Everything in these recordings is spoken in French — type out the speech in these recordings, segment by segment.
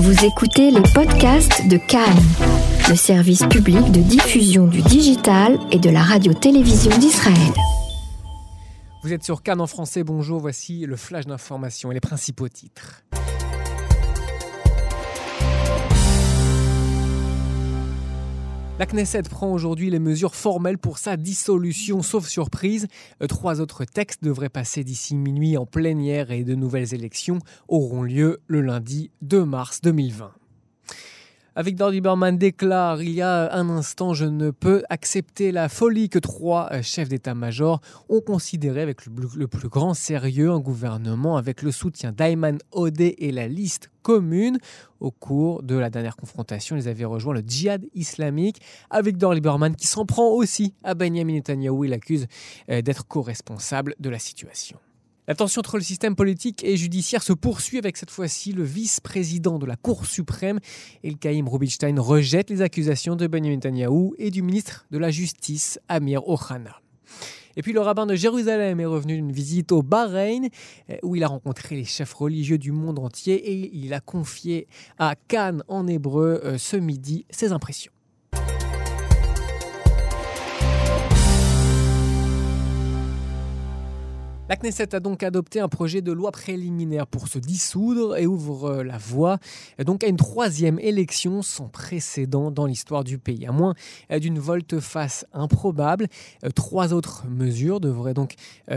Vous écoutez les podcasts de Cannes, le service public de diffusion du digital et de la radio-télévision d'Israël. Vous êtes sur Cannes en français, bonjour, voici le flash d'information et les principaux titres. La Knesset prend aujourd'hui les mesures formelles pour sa dissolution, sauf surprise. Euh, trois autres textes devraient passer d'ici minuit en plénière et de nouvelles élections auront lieu le lundi 2 mars 2020. Victor Lieberman déclare il y a un instant Je ne peux accepter la folie que trois euh, chefs d'état-major ont considéré avec le plus grand sérieux un gouvernement avec le soutien d'Ayman Odeh et la liste commune. Au cours de la dernière confrontation, ils avaient rejoint le djihad islamique avec Dor Lieberman qui s'en prend aussi à Benjamin Netanyahu. Il l'accuse euh, d'être co-responsable de la situation. La tension entre le système politique et judiciaire se poursuit avec cette fois-ci le vice-président de la Cour suprême, Elkaïm Rubinstein, rejette les accusations de Benjamin Netanyahu et du ministre de la Justice, Amir Ohana. Et puis le rabbin de Jérusalem est revenu d'une visite au Bahreïn où il a rencontré les chefs religieux du monde entier et il a confié à Cannes en hébreu euh, ce midi ses impressions. La Knesset a donc adopté un projet de loi préliminaire pour se dissoudre et ouvre euh, la voie donc à une troisième élection sans précédent dans l'histoire du pays. À moins euh, d'une volte-face improbable, euh, trois autres mesures devraient donc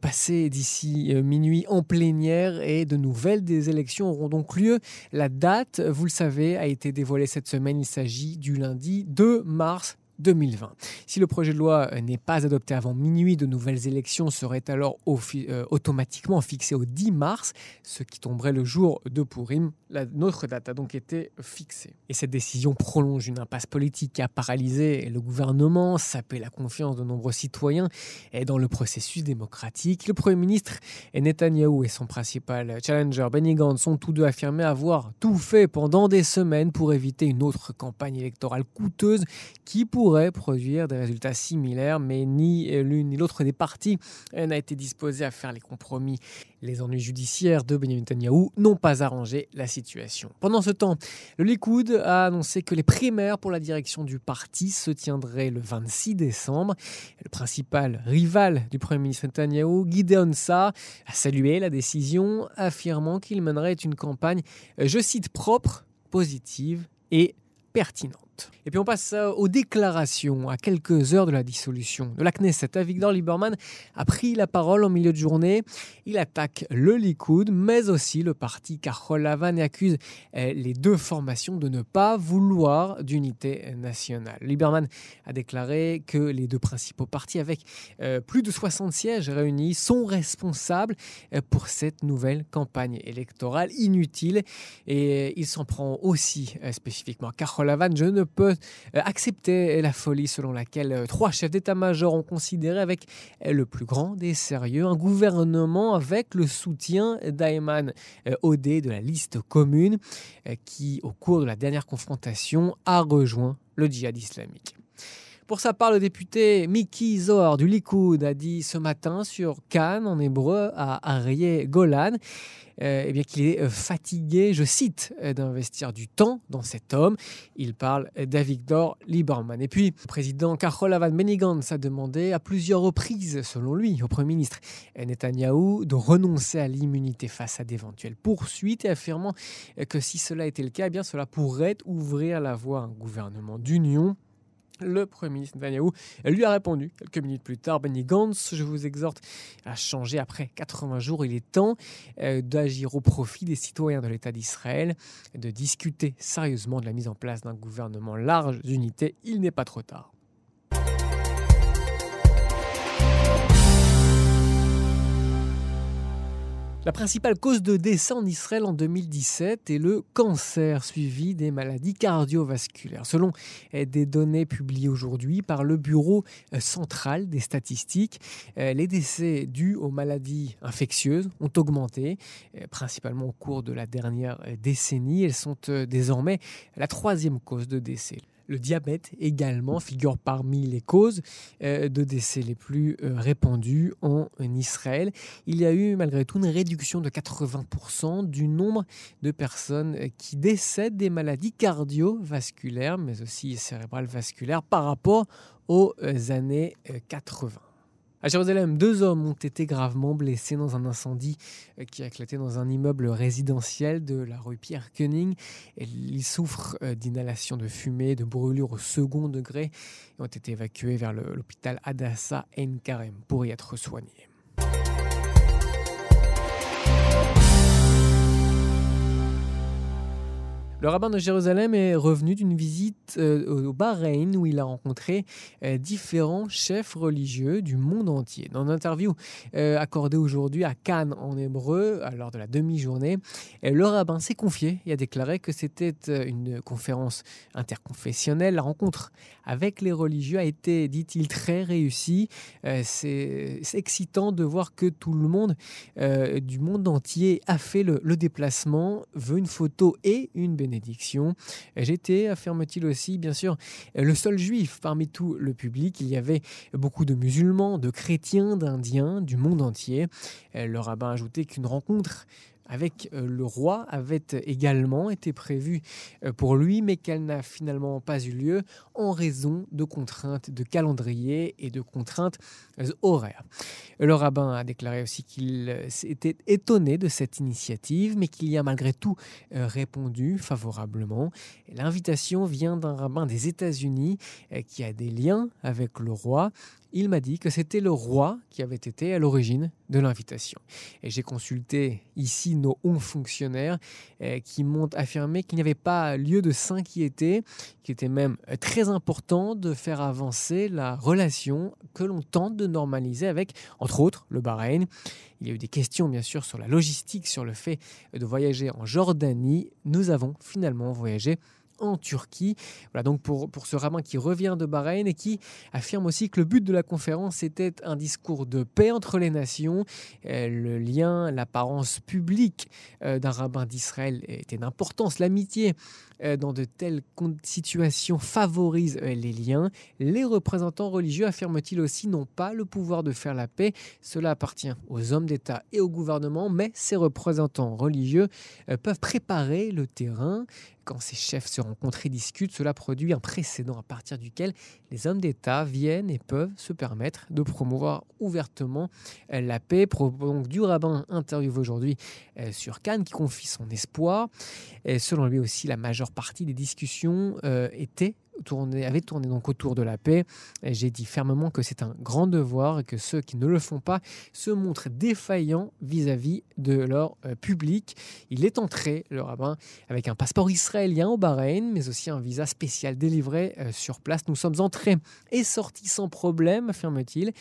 passer d'ici minuit en plénière et de nouvelles des élections auront donc lieu. La date, vous le savez, a été dévoilée cette semaine. Il s'agit du lundi 2 mars 2020. Si le projet de loi euh, n'est pas adopté avant minuit, de nouvelles élections seraient alors euh, automatiquement fixées au 10 mars, ce qui tomberait le jour de Purim. Notre date a donc été fixée. Et cette décision prolonge une impasse politique qui a paralysé le gouvernement, sapé la confiance de nombreux citoyens et dans le processus démocratique. Le Premier ministre Netanyahou et son principal challenger Benny Gantz sont tous deux affirmés avoir tout fait pendant des semaines pour éviter une autre campagne électorale coûteuse qui pourrait produire des résultats similaires, mais ni l'une ni l'autre des parties n'a été disposée à faire les compromis. Les ennuis judiciaires de Benjamin Netanyahu n'ont pas arrangé la situation. Pendant ce temps, le Likoud a annoncé que les primaires pour la direction du parti se tiendraient le 26 décembre. Le principal rival du Premier ministre Netanyahu, Gideon Sa, a salué la décision, affirmant qu'il mènerait une campagne, je cite, propre, positive et pertinente. Et puis on passe euh, aux déclarations à quelques heures de la dissolution de la Knesset. Avigdor Lieberman a pris la parole en milieu de journée. Il attaque le Likoud, mais aussi le parti Karol Lavan et accuse euh, les deux formations de ne pas vouloir d'unité nationale. Lieberman a déclaré que les deux principaux partis, avec euh, plus de 60 sièges réunis, sont responsables pour cette nouvelle campagne électorale inutile. Et il s'en prend aussi spécifiquement à Karol Lavan. Je ne peut euh, accepter la folie selon laquelle euh, trois chefs d'état-major ont considéré avec euh, le plus grand des sérieux un gouvernement avec le soutien d'Ayman Odeh de la liste commune qui, au cours de la dernière confrontation, a rejoint le djihad islamique. Pour sa part, le député Miki Zohar du Likoud a dit ce matin sur Cannes en hébreu à Arié Golan euh, eh bien qu'il est euh, fatigué, je cite, euh, d'investir du temps dans cet homme. Il parle d'Avigdor Lieberman. Et puis, le président Karol Avan Benigans a demandé à plusieurs reprises, selon lui, au Premier ministre Netanyahou de renoncer à l'immunité face à d'éventuelles poursuites et affirmant que si cela était le cas, eh bien cela pourrait ouvrir la voie à un gouvernement d'union le Premier ministre Netanyahu lui a répondu quelques minutes plus tard Benny Gantz, je vous exhorte à changer après 80 jours. Il est temps euh, d'agir au profit des citoyens de l'État d'Israël, de discuter sérieusement de la mise en place d'un gouvernement large d'unité. Il n'est pas trop tard. La principale cause de décès en Israël en 2017 est le cancer suivi des maladies cardiovasculaires. Selon des données publiées aujourd'hui par le Bureau euh, central des statistiques, euh, les décès dus aux maladies infectieuses ont augmenté, euh, principalement au cours de la dernière décennie. Elles sont désormais la troisième cause de décès. Le diabète également figure parmi les causes de décès les plus répandues en Israël. Il y a eu malgré tout une réduction de 80% du nombre de personnes qui décèdent des maladies cardiovasculaires, mais aussi cérébrales vasculaires par rapport aux années 80. À Jérusalem, deux hommes ont été gravement blessés dans un incendie euh, qui a éclaté dans un immeuble résidentiel de la rue Pierre Koenig. Ils souffrent euh, d'inhalation de fumée, de brûlures au second degré et ont été évacués vers l'hôpital Adassa Ein Karem pour y être soignés. Le rabbin de Jérusalem est revenu d'une visite euh, au Bahreïn où il a rencontré euh, différents chefs religieux du monde entier. Dans une interview euh, accordée aujourd'hui à Cannes en hébreu, lors de la demi-journée, le rabbin s'est confié et a déclaré que c'était une conférence interconfessionnelle. La rencontre avec les religieux a été, dit-il, très réussie. C'est excitant de voir que tout le monde du monde entier a fait le, le déplacement, veut une photo et une bénédiction J'étais, affirme-t-il aussi, bien sûr, le seul juif parmi tout le public. Il y avait beaucoup de musulmans, de chrétiens, d'indiens, du monde entier. Le rabbin a ajouté qu'une rencontre avec euh, le roi avait également été prévue euh, pour lui, mais qu'elle n'a finalement pas eu lieu en raison de contraintes de calendrier et de contraintes euh, horaires. Le rabbin a déclaré aussi qu'il s'était étonné de cette initiative, mais qu'il y a malgré tout répondu favorablement. L'invitation vient d'un rabbin des États-Unis qui a des liens avec le roi il m'a dit que c'était le roi qui avait été à l'origine de l'invitation. Et j'ai consulté ici nos hauts fonctionnaires eh, qui m'ont affirmé qu'il n'y avait pas lieu de s'inquiéter, qu'il était même très important de faire avancer la relation que l'on tente de normaliser avec, entre autres, le Bahreïn. Il y a eu des questions, bien sûr, sur la logistique, sur le fait de voyager en Jordanie. Nous avons finalement voyagé en Turquie. Voilà donc pour, pour ce rabbin qui revient de Bahreïn et qui affirme aussi que le but de la conférence était un discours de paix entre les nations. Euh, le lien, l'apparence publique euh, d'un rabbin d'Israël était d'importance. L'amitié euh, dans de telles situations favorise les liens. Les représentants religieux, affirment-ils aussi, n'ont pas le pouvoir de faire la paix. Cela appartient aux hommes d'État et au gouvernement, mais ces représentants religieux peuvent préparer le terrain quand ces chefs se rencontrent et discutent, cela produit un précédent à partir duquel les hommes d'État viennent et peuvent se permettre de promouvoir ouvertement euh, la paix. Donc, du rabbin interviewé aujourd'hui euh, sur Cannes qui confie son espoir. Selon lui aussi, la majeure partie des discussions euh, était tourné, avait tourné donc autour de la paix. J'ai dit fermement que c'est un grand devoir et que ceux qui ne le font pas se montrent défaillants vis-à-vis de leur euh, public. Il est entré, le rabbin, avec un passeport israélien au Bahreïn, mais aussi un visa spécial délivré euh, sur place. Nous sommes entrés et sortis sans problème, affirme-t-il.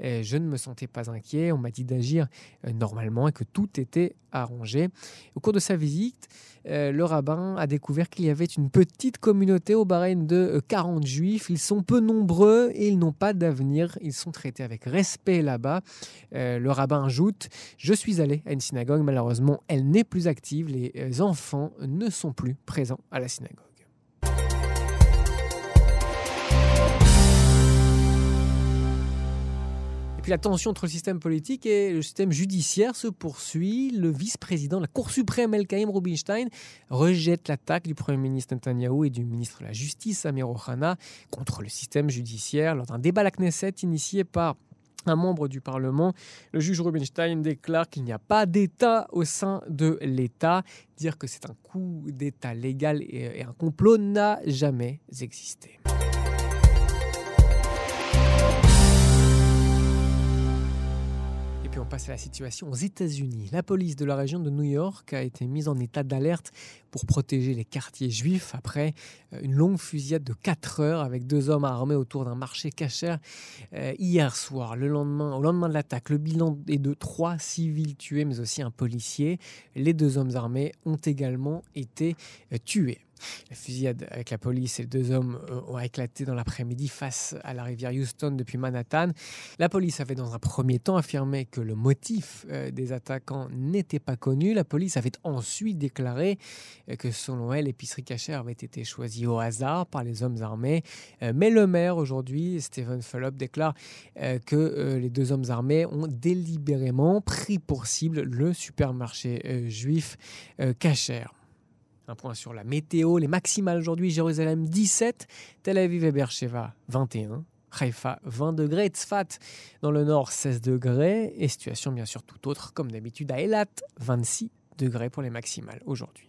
Je ne me sentais pas inquiet. On m'a dit d'agir euh, normalement et que tout était arrangé. Au cours de sa visite, le rabbin a découvert qu'il y avait une petite communauté au Bahreïn de 40 euh, juifs. Ils sont peu nombreux et ils n'ont pas d'avenir. Ils sont traités avec respect là-bas. Euh, le rabbin ajoute Je suis allé à une synagogue. Malheureusement, elle n'est plus active. Les enfants ne sont plus présents à la synagogue. La tension entre le système politique et le système judiciaire se poursuit. Le vice-président de la Cour suprême, El-Kaïm Rubinstein, rejette l'attaque du Premier ministre Netanyahu et du ministre de la Justice, Amir Ohana, contre le système judiciaire lors d'un débat à la Knesset initié par un membre du Parlement. Le juge Rubinstein déclare qu'il n'y a pas d'État au sein de l'État. Dire que c'est un coup d'État légal et un complot n'a jamais existé. On passe à la situation aux États-Unis. La police de la région de New York a été mise en état d'alerte pour protéger les quartiers juifs après euh, une longue fusillade de 4 heures avec deux hommes armés autour d'un marché cachère euh, hier soir. Le lendemain, au lendemain de l'attaque, le bilan est de trois civils tués, mais aussi un policier. Les deux hommes armés ont également été euh, tués. La fusillade avec la police et deux hommes euh, ont éclaté dans l'après-midi face à la rivière Houston depuis Manhattan. La police avait dans un premier temps affirmé que le motif euh, des attaquants n'était pas connu. La police avait ensuite déclaré que selon elle, l'épicerie cachère avait été choisie au hasard par les hommes armés. Mais le maire aujourd'hui, Stephen Fulop, déclare que les deux hommes armés ont délibérément pris pour cible le supermarché juif cachère. Un point sur la météo, les maximales aujourd'hui, Jérusalem 17, Tel Aviv et Beersheba 21, Haïfa 20 degrés, Tzfat dans le nord 16 degrés, et situation bien sûr tout autre comme d'habitude à Elat 26 degrés pour les maximales aujourd'hui.